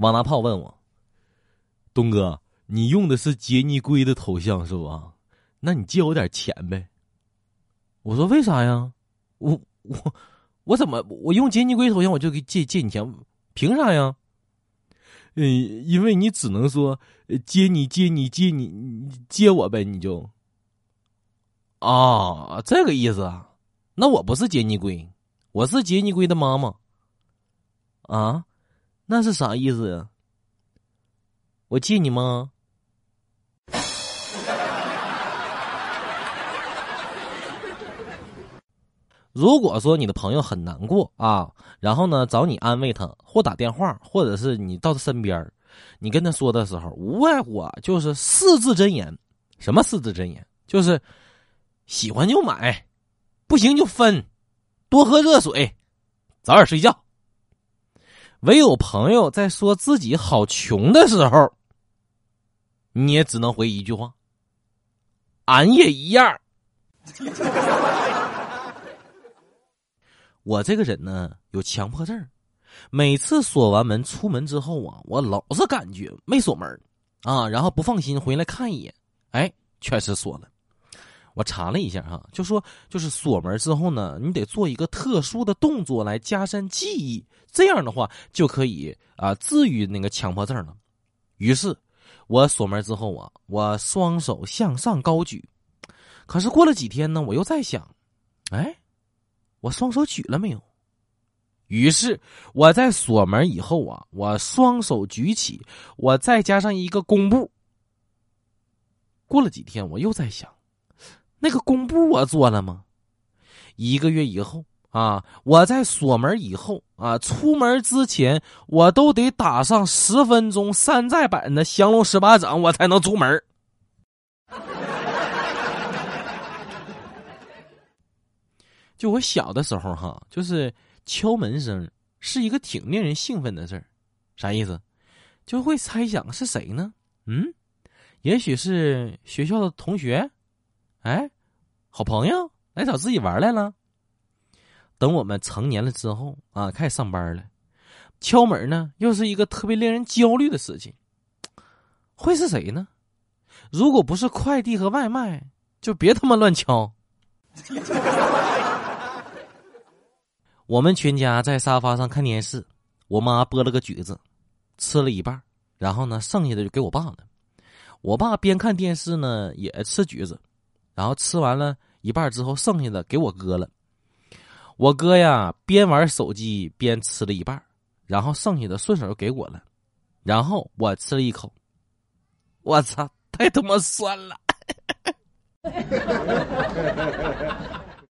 王大炮问我：“东哥，你用的是杰尼龟的头像是吧？那你借我点钱呗。”我说：“为啥呀？我我我怎么我用杰尼龟头像我就给借借你钱？凭啥呀？”嗯，因为你只能说接你接你接你接我呗，你就啊这个意思啊？那我不是杰尼龟，我是杰尼龟的妈妈啊？那是啥意思呀？我借你吗？如果说你的朋友很难过啊，然后呢找你安慰他，或打电话，或者是你到他身边你跟他说的时候，无外乎啊就是四字真言。什么四字真言？就是喜欢就买，不行就分，多喝热水，早点睡觉。唯有朋友在说自己好穷的时候，你也只能回一句话：俺也一样。我这个人呢有强迫症，每次锁完门出门之后啊，我老是感觉没锁门啊，然后不放心回来看一眼，哎，确实锁了。我查了一下哈，就说就是锁门之后呢，你得做一个特殊的动作来加深记忆，这样的话就可以啊治愈那个强迫症了。于是，我锁门之后啊，我双手向上高举，可是过了几天呢，我又在想，哎。我双手举了没有？于是我在锁门以后啊，我双手举起，我再加上一个弓步。过了几天，我又在想，那个工布我做了吗？一个月以后啊，我在锁门以后啊，出门之前我都得打上十分钟山寨版的降龙十八掌，我才能出门。就我小的时候哈，就是敲门声是一个挺令人兴奋的事儿，啥意思？就会猜想是谁呢？嗯，也许是学校的同学，哎，好朋友来找自己玩来了。等我们成年了之后啊，开始上班了，敲门呢又是一个特别令人焦虑的事情。会是谁呢？如果不是快递和外卖，就别他妈乱敲。我们全家在沙发上看电视，我妈剥了个橘子，吃了一半，然后呢，剩下的就给我爸了。我爸边看电视呢，也吃橘子，然后吃完了一半之后，剩下的给我哥了。我哥呀，边玩手机边吃了一半，然后剩下的顺手就给我了。然后我吃了一口，我操，太他妈酸了！